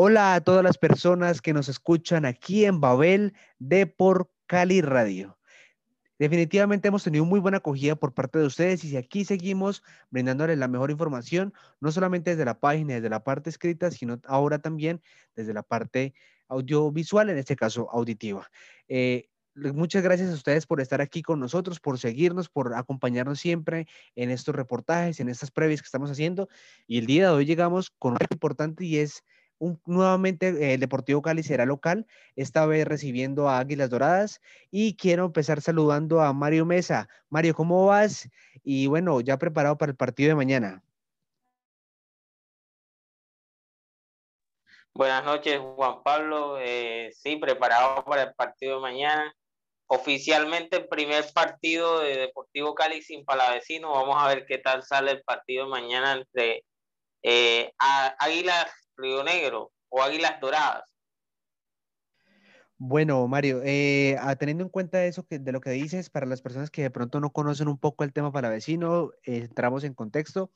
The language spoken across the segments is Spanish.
Hola a todas las personas que nos escuchan aquí en Babel de por Cali Radio. Definitivamente hemos tenido muy buena acogida por parte de ustedes y si aquí seguimos brindándoles la mejor información, no solamente desde la página, desde la parte escrita, sino ahora también desde la parte audiovisual, en este caso auditiva. Eh, muchas gracias a ustedes por estar aquí con nosotros, por seguirnos, por acompañarnos siempre en estos reportajes, en estas previas que estamos haciendo. Y el día de hoy llegamos con un importante y es nuevamente el Deportivo Cali será local, esta vez recibiendo a Águilas Doradas y quiero empezar saludando a Mario Mesa. Mario, ¿cómo vas? Y bueno, ya preparado para el partido de mañana. Buenas noches, Juan Pablo. Eh, sí, preparado para el partido de mañana. Oficialmente el primer partido de Deportivo Cali sin Palavecino. Vamos a ver qué tal sale el partido de mañana entre eh, Águilas Río Negro o Águilas Doradas. Bueno, Mario, eh, teniendo en cuenta eso que, de lo que dices, para las personas que de pronto no conocen un poco el tema palavecino, eh, entramos en contexto.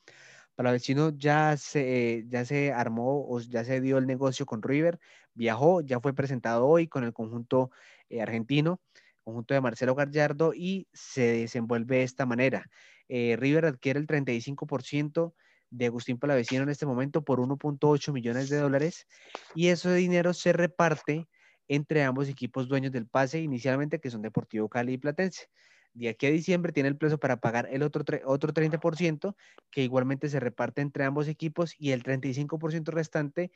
Palavecino ya se, ya se armó o ya se dio el negocio con River, viajó, ya fue presentado hoy con el conjunto eh, argentino, conjunto de Marcelo Gallardo y se desenvuelve de esta manera. Eh, River adquiere el 35% de Agustín Palavecino en este momento por 1.8 millones de dólares y ese dinero se reparte entre ambos equipos dueños del pase inicialmente que son Deportivo Cali y Platense. De aquí a diciembre tiene el plazo para pagar el otro, otro 30% que igualmente se reparte entre ambos equipos y el 35% restante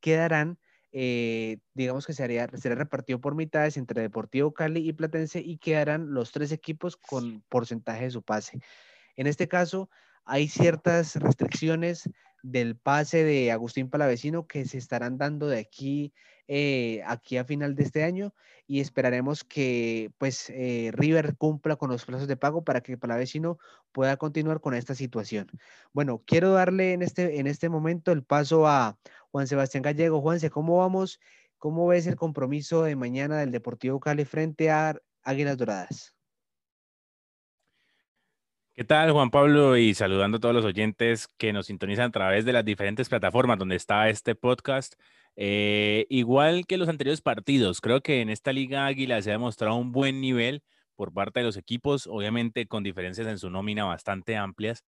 quedarán, eh, digamos que se haría, será repartido por mitades entre Deportivo Cali y Platense y quedarán los tres equipos con porcentaje de su pase. En este caso, hay ciertas restricciones del pase de Agustín Palavecino que se estarán dando de aquí, eh, aquí a final de este año y esperaremos que pues eh, River cumpla con los plazos de pago para que Palavecino pueda continuar con esta situación. Bueno, quiero darle en este, en este momento el paso a Juan Sebastián Gallego. Juanse, ¿cómo vamos? ¿Cómo ves el compromiso de mañana del Deportivo Cali frente a Águilas Doradas? ¿Qué tal, Juan Pablo? Y saludando a todos los oyentes que nos sintonizan a través de las diferentes plataformas donde está este podcast. Eh, igual que los anteriores partidos, creo que en esta Liga Águila se ha demostrado un buen nivel por parte de los equipos, obviamente con diferencias en su nómina bastante amplias,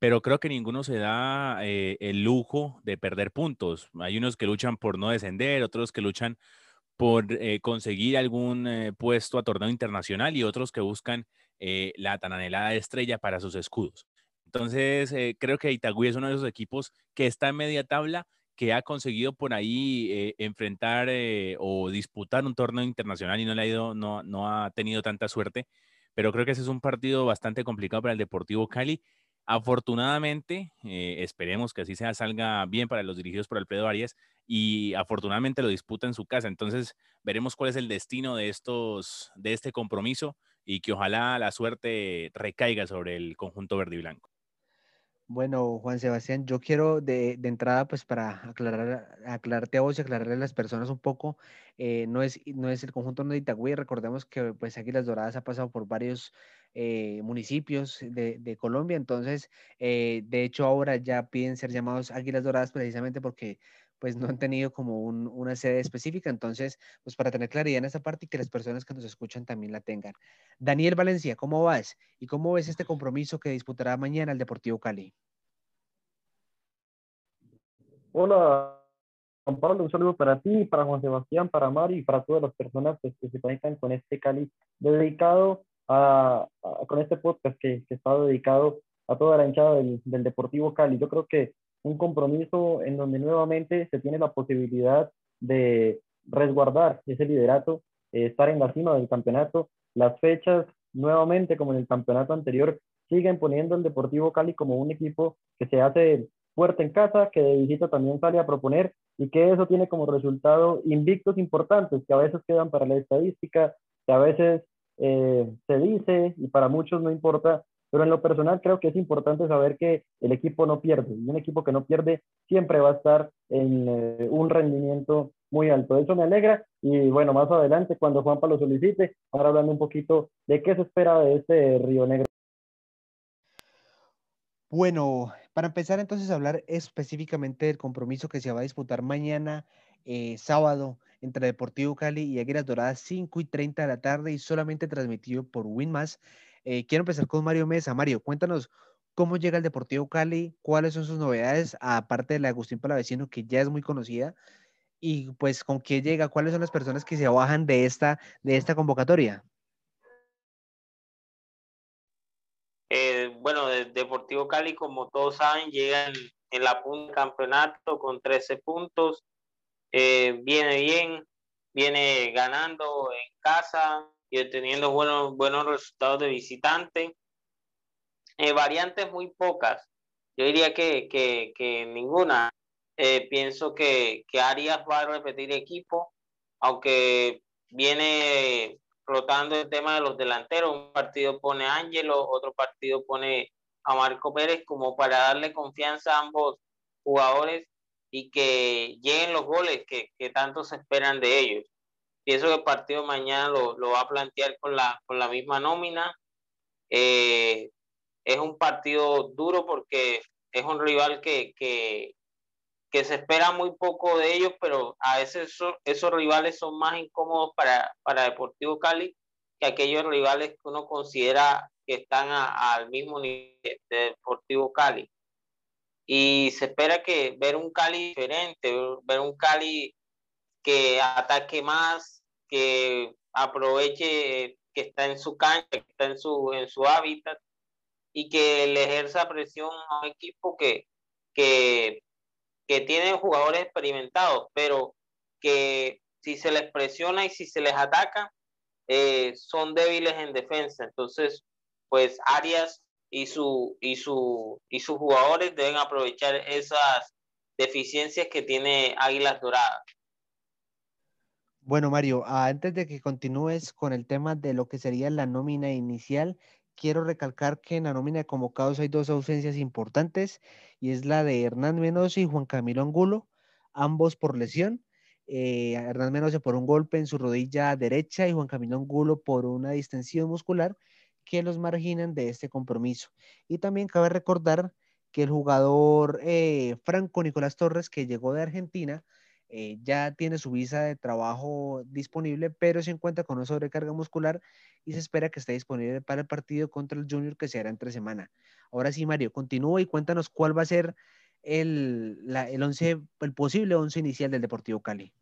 pero creo que ninguno se da eh, el lujo de perder puntos. Hay unos que luchan por no descender, otros que luchan por eh, conseguir algún puesto a torneo internacional y otros que buscan eh, la tan anhelada estrella para sus escudos. Entonces, eh, creo que Itagüí es uno de esos equipos que está en media tabla, que ha conseguido por ahí eh, enfrentar o disputar un torneo internacional y no le ha ido, no, no ha tenido tanta suerte. Pero creo que ese es un partido bastante complicado para el Deportivo Cali. Afortunadamente, esperemos que así sea, salga bien para los dirigidos por Alfredo Arias y afortunadamente lo disputa en su casa. Entonces, veremos cuál es el destino de, estos, de este compromiso y que ojalá la suerte recaiga sobre el conjunto verde y blanco. Bueno, Juan Sebastián, yo quiero de, entrada, pues para aclarar, aclararte a vos y aclararle a las personas un poco, eh, no, es, no es el conjunto de recordemos que pues Águilas Doradas ha pasado por varios eh, municipios de, Colombia, entonces, eh, de hecho ahora ya piden ser llamados Águilas Doradas precisamente porque pues no han tenido como una sede específica. Entonces, pues para tener claridad en esa parte y que las personas que nos escuchan también la tengan. Daniel Valencia, ¿cómo vas? ¿Y cómo ves este compromiso que disputará mañana el Deportivo Cali? Hola, Juan Pablo, un saludo para ti, para Juan Sebastián, para Mari y para todas las personas que se conectan con este Cali dedicado a, con este podcast que, está dedicado a toda la hinchada del, del Deportivo Cali. Yo creo que un compromiso en donde nuevamente se tiene la posibilidad de resguardar ese liderato, eh, estar en la cima del campeonato. Las fechas, nuevamente, como en el campeonato anterior, siguen poniendo el Deportivo Cali como un equipo que se hace fuerte en casa, que de visita también sale a proponer y que eso tiene como resultado invictos importantes que a veces quedan para la estadística, que a veces eh, se dice y para muchos no importa, pero en lo personal creo que es importante saber que el equipo no pierde. Y un equipo que no pierde siempre va a estar en eh, un rendimiento muy alto. Eso me alegra. Y bueno, más adelante, cuando Juanpa lo solicite, ahora hablando un poquito de qué se espera de este Río Negro. Bueno, para empezar entonces a hablar específicamente del compromiso que se va a disputar mañana eh, sábado entre Deportivo Cali y Águilas Doradas, 5 y 30 de la tarde y solamente transmitido por Winmas. Eh, quiero empezar con Mario Mesa. Mario, cuéntanos cómo llega el Deportivo Cali, cuáles son sus novedades, aparte de la Agustín Palavecino, que ya es muy conocida, y pues con qué llega, cuáles son las personas que se bajan de esta, de esta convocatoria. Eh, bueno, Deportivo Cali, como todos saben, llega en, la punta del campeonato con 13 puntos. Eh, viene bien, viene ganando en casa y obteniendo buenos, buenos resultados de visitante. Eh, variantes muy pocas. Yo diría que, que, que ninguna. pienso que, que Arias va a repetir equipo, aunque viene rotando el tema de los delanteros. Un partido pone a Ángelo, otro partido pone a Marco Pérez como para darle confianza a ambos jugadores y que lleguen los goles que, que tanto se esperan de ellos. Pienso que el partido mañana lo, lo va a plantear con la, con la misma nómina. Eh, es un partido duro porque es un rival que, que, que se espera muy poco de ellos, pero a veces esos, rivales son más incómodos para, para Deportivo Cali que aquellos rivales que uno considera que están al mismo nivel de Deportivo Cali. Y se espera que ver un Cali diferente, ver un Cali que ataque más, que aproveche que está en su cancha, que está en su, en su hábitat y que le ejerza presión a un equipo que, que que tienen jugadores experimentados, pero que si se les presiona y si se les ataca, eh, son débiles en defensa. Entonces, pues Arias y, su, y, su, y sus jugadores deben aprovechar esas deficiencias que tiene Águilas Doradas. Bueno, Mario, antes de que continúes con el tema de lo que sería la nómina inicial, quiero recalcar que en la nómina de convocados hay dos ausencias importantes y es la de Hernán Menoso y Juan Camilo Angulo, ambos por lesión. Eh, Hernán Menoso por un golpe en su rodilla derecha y Juan Camilo Angulo por una distensión muscular que los marginan de este compromiso. Y también cabe recordar que el jugador eh, Franco Nicolás Torres, que llegó de Argentina, eh, ya tiene su visa de trabajo disponible, pero se encuentra con una sobrecarga muscular y se espera que esté disponible para el partido contra el Junior que se hará entre semana. Ahora sí, Mario, continúa y cuéntanos cuál va a ser el, el, once, el posible once inicial del Deportivo Cali.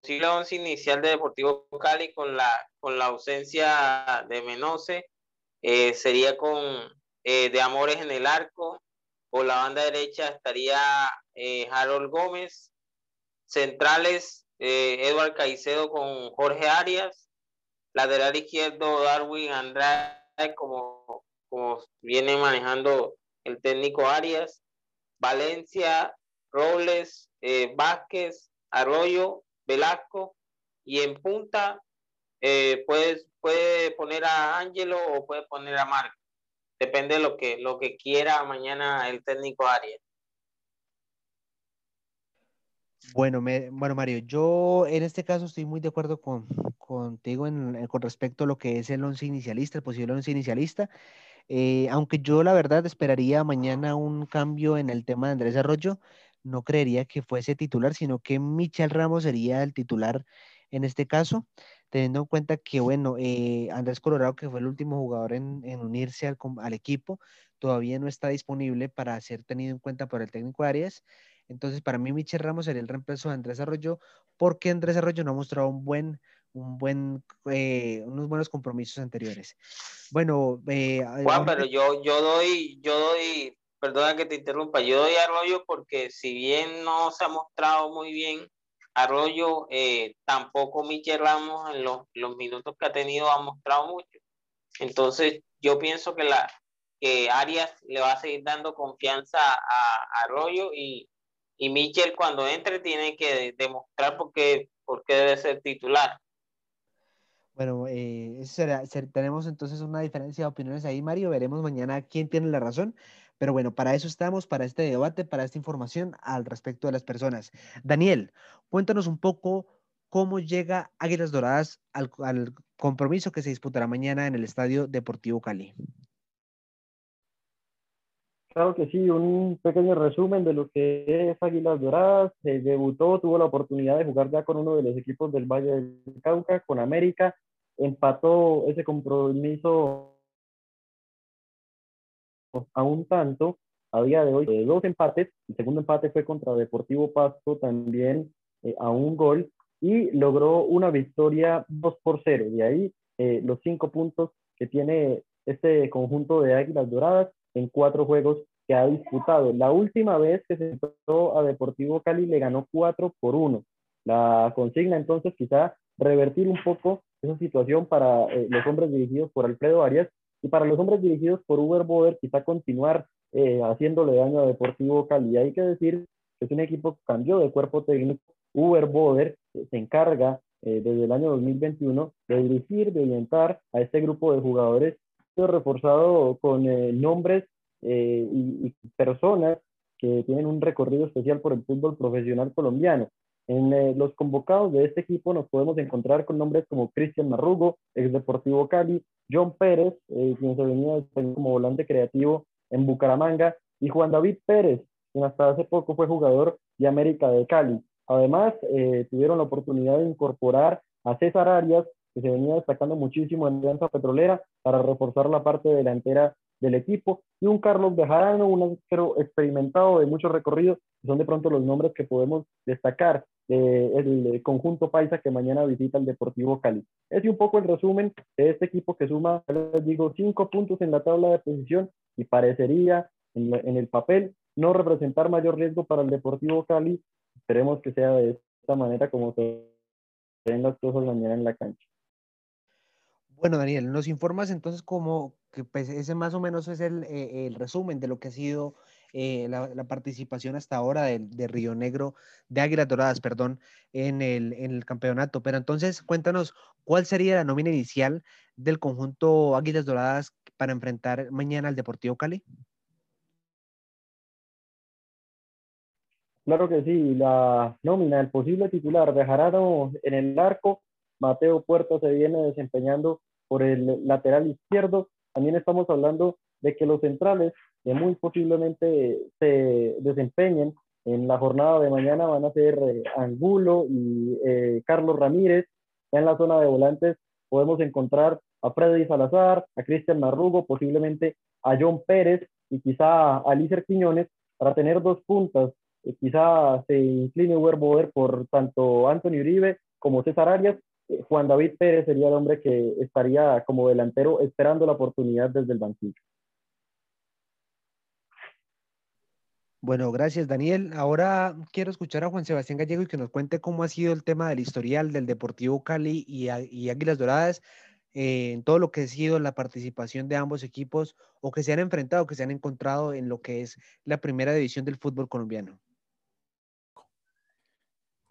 Posible once inicial del Deportivo Cali con la, con la ausencia de Menose eh, sería con eh, de Amores en el arco, por la banda derecha estaría eh, Harold Gómez. Centrales, Edward Caicedo con Jorge Arias. Lateral izquierdo, Darwin Andrade, como, como viene manejando el técnico Arias. Valencia, Robles, Vázquez, Arroyo, Velasco. Y en punta, puede, puede poner a Ángelo o puede poner a Marco depende de lo que, lo que quiera mañana el técnico Arias. Bueno, bueno, Mario, yo en este caso estoy muy de acuerdo con, contigo en, con respecto a lo que es el once inicialista, el posible once inicialista. Eh, aunque yo la verdad esperaría mañana un cambio en el tema de Andrés Arroyo, no creería que fuese titular, sino que Michel Ramos sería el titular en este caso teniendo en cuenta que, bueno, eh, Andrés Colorado, que fue el último jugador en, unirse al, al, equipo, todavía no está disponible para ser tenido en cuenta por el técnico Arias. Entonces, para mí, Michel Ramos sería el reemplazo de Andrés Arroyo, porque Andrés Arroyo no ha mostrado un buen, un buen, eh, unos buenos compromisos anteriores. Bueno, eh, Juan, pero yo, yo doy, yo doy, perdona que te interrumpa, yo doy Arroyo porque si bien no se ha mostrado muy bien, Arroyo, eh, tampoco Michel Ramos en los, minutos que ha tenido ha mostrado mucho. Entonces, yo pienso que, la, que Arias le va a seguir dando confianza a, Arroyo y, y Michel cuando entre tiene que demostrar por qué, por qué debe ser titular. Bueno, eh, tenemos entonces una diferencia de opiniones ahí, Mario. Veremos mañana quién tiene la razón. Pero bueno, para eso estamos, para este debate, para esta información al respecto de las personas. Daniel, cuéntanos un poco cómo llega Águilas Doradas al, compromiso que se disputará mañana en el Estadio Deportivo Cali. Claro que sí, un pequeño resumen de lo que es Águilas Doradas. debutó, tuvo la oportunidad de jugar ya con uno de los equipos del Valle del Cauca, con América. Empató ese compromiso a un tanto. A día de hoy, de dos empates. El segundo empate fue contra Deportivo Pasto, también eh, a un gol. Y logró una victoria 2 por 0. De ahí eh, los cinco puntos que tiene este conjunto de Águilas Doradas en cuatro juegos que ha disputado. La última vez que se enfrentó a Deportivo Cali le ganó 4 por 1. La consigna entonces quizá revertir un poco esa situación para eh, los hombres dirigidos por Alfredo Arias y para los hombres dirigidos por Uber Boder quizá continuar eh, haciéndole daño a Deportivo Cali. Hay que decir que es un equipo que cambió de cuerpo técnico. Uber Boder eh, se encarga desde el año 2021 de dirigir, de orientar a este grupo de jugadores reforzado con eh, nombres eh, y, personas que tienen un recorrido especial por el fútbol profesional colombiano. En eh, los convocados de este equipo nos podemos encontrar con nombres como Cristian Marrugo, ex Deportivo Cali, John Pérez, quien se venía como volante creativo en Bucaramanga, y Juan David Pérez, quien hasta hace poco fue jugador de América de Cali. Además, tuvieron la oportunidad de incorporar a César Arias, que se venía destacando muchísimo en Alianza Petrolera para reforzar la parte delantera del equipo, y un Carlos Bejarano, un experimentado de mucho recorrido, son de pronto los nombres que podemos destacar del conjunto paisa que mañana visita el Deportivo Cali. Es un poco el resumen de este equipo que suma, les digo, cinco puntos en la tabla de posición y parecería en, el papel no representar mayor riesgo para el Deportivo Cali. Esperemos que sea de esta manera como se ven las cosas mañana en la cancha. Bueno, Daniel, nos informas entonces como que pues, ese más o menos es el, eh, resumen de lo que ha sido eh, la, participación hasta ahora de, Río Negro, de Águilas Doradas, perdón, en el, en el campeonato. Pero entonces cuéntanos cuál sería la nómina inicial del conjunto Águilas Doradas para enfrentar mañana al Deportivo Cali. Claro que sí, la nómina, el posible titular de Jarado en el arco, Mateo Puerto se viene desempeñando por el lateral izquierdo. También estamos hablando de que los centrales que muy posiblemente se desempeñen en la jornada de mañana van a ser eh, Angulo y eh, Carlos Ramírez. En la zona de volantes podemos encontrar a Freddy Salazar, a Cristian Marrugo, posiblemente a John Pérez y quizá a Lícer Quiñones para tener dos puntas. Eh, quizá se incline Uber por tanto Anthony Uribe como César Arias Juan David Pérez sería el hombre que estaría como delantero esperando la oportunidad desde el banquillo. Bueno, gracias Daniel. Ahora quiero escuchar a Juan Sebastián Gallego y que nos cuente cómo ha sido el tema del historial del Deportivo Cali y, Águilas Doradas eh, en todo lo que ha sido la participación de ambos equipos o que se han enfrentado, que se han encontrado en lo que es la primera división del fútbol colombiano.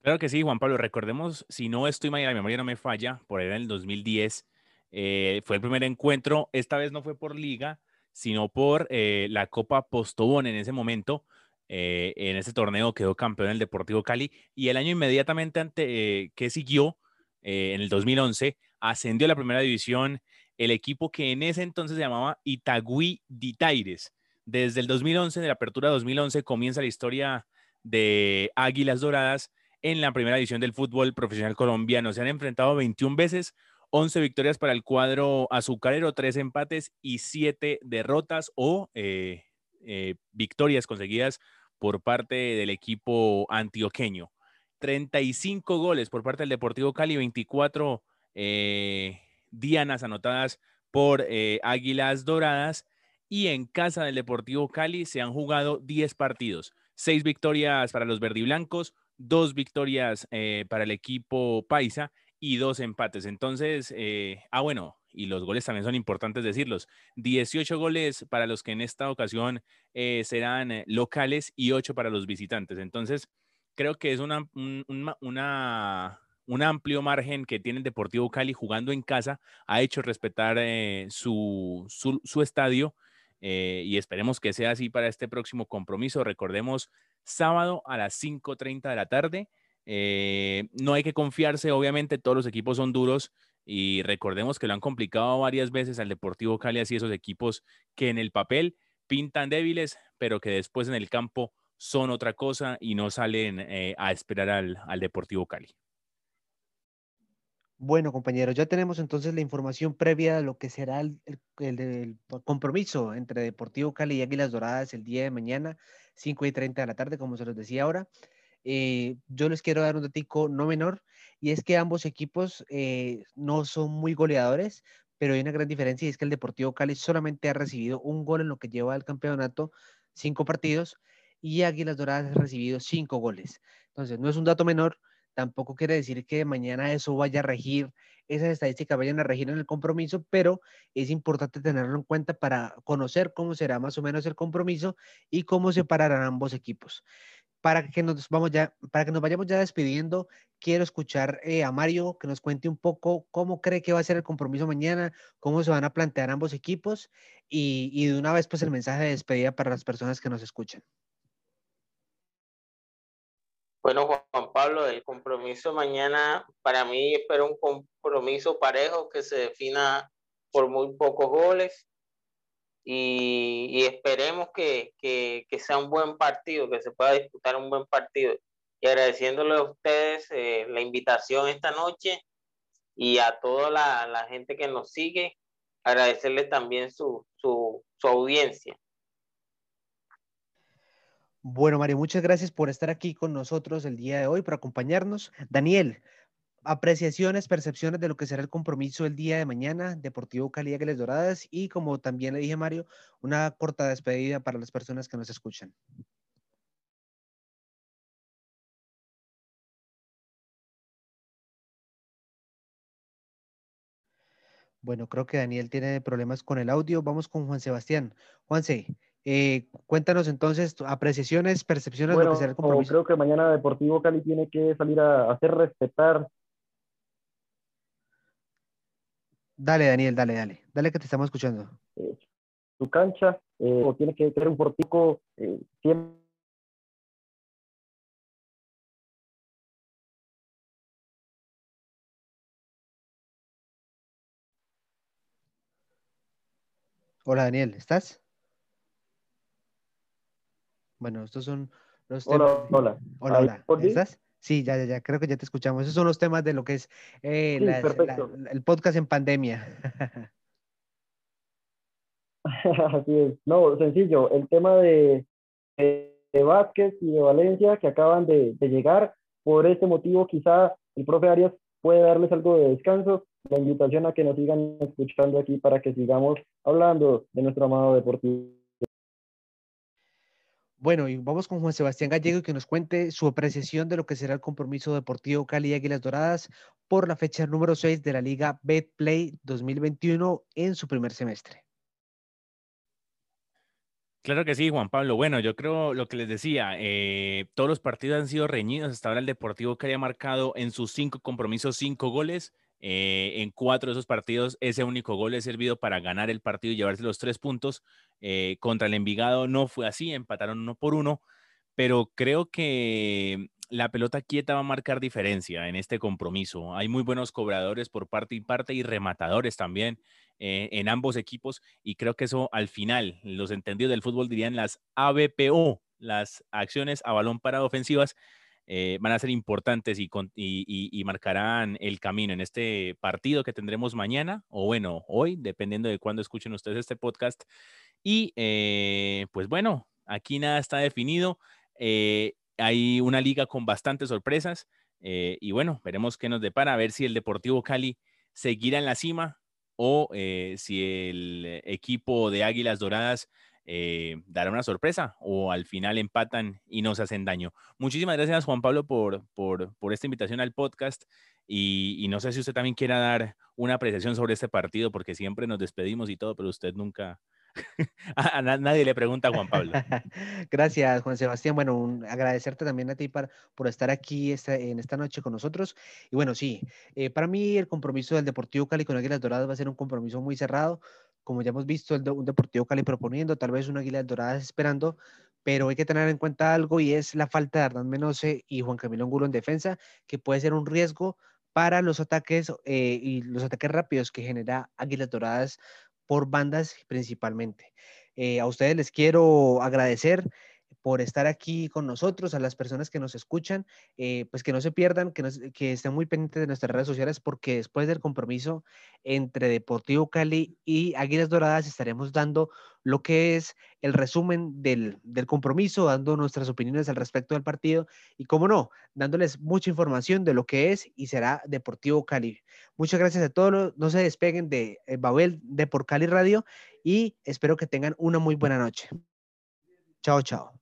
Claro que sí, Juan Pablo. Recordemos, si no estoy mal, la memoria no me falla, por ahí en el 2010 eh, fue el primer encuentro. Esta vez no fue por liga, sino por eh, la Copa Postobón en ese momento. Eh, en ese torneo quedó campeón el Deportivo Cali y el año inmediatamente ante, que siguió, en el 2011, ascendió a la primera división el equipo que en ese entonces se llamaba Itagüí Ditaires. Desde el 2011, de la apertura 2011, comienza la historia de Águilas Doradas en la primera edición del fútbol profesional colombiano. Se han enfrentado 21 veces, 11 victorias para el cuadro azucarero, 3 empates y 7 derrotas o eh, eh, victorias conseguidas por parte del equipo antioqueño. 35 goles por parte del Deportivo Cali, 24 eh, dianas anotadas por Águilas Doradas y en casa del Deportivo Cali se han jugado 10 partidos, 6 victorias para los verdiblancos, dos victorias para el equipo paisa y dos empates. Entonces, eh, ah, bueno, y los goles también son importantes decirlos. 18 goles para los que en esta ocasión eh, serán locales y 8 para los visitantes. Entonces, creo que es una, un, una, un amplio margen que tiene el Deportivo Cali jugando en casa. Ha hecho respetar su, su, su, estadio y esperemos que sea así para este próximo compromiso. Recordemos sábado a las 5.30 de la tarde. Eh, no hay que confiarse, obviamente todos los equipos son duros y recordemos que lo han complicado varias veces al Deportivo Cali, así esos equipos que en el papel pintan débiles, pero que después en el campo son otra cosa y no salen eh, a esperar al, Deportivo Cali. Bueno, compañeros, ya tenemos entonces la información previa de lo que será el, compromiso entre Deportivo Cali y Águilas Doradas el día de mañana, 5 y 30 de la tarde, como se los decía ahora. Eh, yo les quiero dar un datico no menor, y es que ambos equipos eh, no son muy goleadores, pero hay una gran diferencia, y es que el Deportivo Cali solamente ha recibido un gol en lo que lleva el campeonato, cinco partidos, y Águilas Doradas ha recibido cinco goles. Entonces, no es un dato menor, Tampoco quiere decir que mañana eso vaya a regir, esas estadísticas vayan a regir en el compromiso, pero es importante tenerlo en cuenta para conocer cómo será más o menos el compromiso y cómo se pararán ambos equipos. Para que nos, vamos ya, para que nos vayamos ya despidiendo, quiero escuchar eh, a Mario que nos cuente un poco cómo cree que va a ser el compromiso mañana, cómo se van a plantear ambos equipos y, y de una vez pues el mensaje de despedida para las personas que nos escuchan. Bueno, Juan Pablo, el compromiso mañana para mí espero un compromiso parejo que se defina por muy pocos goles y, esperemos que, sea un buen partido, que se pueda disputar un buen partido. Y agradeciéndole a ustedes eh, la invitación esta noche y a toda la, gente que nos sigue, agradecerle también su, su audiencia. Bueno, Mario, muchas gracias por estar aquí con nosotros el día de hoy, por acompañarnos. Daniel, apreciaciones, percepciones de lo que será el compromiso el día de mañana, Deportivo Cali Águilas Doradas, y como también le dije Mario, una corta despedida para las personas que nos escuchan. Bueno, creo que Daniel tiene problemas con el audio. Vamos con Juan Sebastián. Juanse, eh, cuéntanos entonces apreciaciones, percepciones de lo que será el compromiso. Creo que mañana Deportivo Cali tiene que salir a hacer respetar. Dale, Daniel, dale, dale. Dale que te estamos escuchando. Eh, su cancha, eh, o tiene que tener un portico siempre Hola Daniel, ¿estás? Bueno, estos son los temas. Hola, hola. Hola, ¿Estás? Sí, ya, ya, ya, creo que ya te escuchamos. Esos son los temas de lo que es eh, el podcast en pandemia. Así es. No, sencillo. El tema de, de, Vázquez y de Valencia que acaban de, de, llegar. Por este motivo, quizá el profe Arias puede darles algo de descanso. La invitación a que nos sigan escuchando aquí para que sigamos hablando de nuestro amado deportivo. Bueno, y vamos con Juan Sebastián Gallego que nos cuente su apreciación de lo que será el compromiso deportivo Cali Águilas Doradas por la fecha número 6 de la Liga Betplay 2021 en su primer semestre. Claro que sí, Juan Pablo. Bueno, yo creo lo que les decía, eh, todos los partidos han sido reñidos. Hasta ahora el Deportivo Cali ha marcado en sus cinco compromisos cinco goles. Eh, en cuatro de esos partidos, ese único gol ha servido para ganar el partido y llevarse los tres puntos. Eh, contra el Envigado no fue así, empataron uno por uno, pero creo que la pelota quieta va a marcar diferencia en este compromiso. Hay muy buenos cobradores por parte y parte y rematadores también eh, en ambos equipos y creo que eso al final, los entendidos del fútbol dirían las ABPO, las acciones a balón parado ofensivas, eh, van a ser importantes y, marcarán el camino en este partido que tendremos mañana o bueno, hoy, dependiendo de cuándo escuchen ustedes este podcast. Y eh, pues bueno, aquí nada está definido. Eh, hay una liga con bastantes sorpresas y bueno, veremos qué nos depara, a ver si el Deportivo Cali seguirá en la cima o si el equipo de Águilas Doradas eh, dará una sorpresa o al final empatan y nos hacen daño. Muchísimas gracias Juan Pablo por, por, por esta invitación al podcast y, no sé si usted también quiera dar una apreciación sobre este partido porque siempre nos despedimos y todo, pero usted nunca, a, nadie le pregunta a Juan Pablo. Gracias, Juan Sebastián. Bueno, agradecerte también a ti por estar aquí esta, en esta noche con nosotros. Y bueno, sí, eh, para mí el compromiso del Deportivo Cali con Águilas Doradas va a ser un compromiso muy cerrado como ya hemos visto, el un Deportivo Cali proponiendo, tal vez una Águila Dorada esperando, pero hay que tener en cuenta algo y es la falta de Hernán Menose y Juan Camilo Angulo en defensa, que puede ser un riesgo para los ataques eh, y los ataques rápidos que genera Águilas Doradas por bandas principalmente. a ustedes les quiero agradecer por estar aquí con nosotros, a las personas que nos escuchan, eh, pues que no se pierdan, que, que estén muy pendientes de nuestras redes sociales, porque después del compromiso entre Deportivo Cali y Águilas Doradas estaremos dando lo que es el resumen del, del compromiso, dando nuestras opiniones al respecto del partido y, como no, dándoles mucha información de lo que es y será Deportivo Cali. Muchas gracias a todos, no se despeguen de eh, Babel de Por Cali Radio y espero que tengan una muy buena noche. Chao, chao.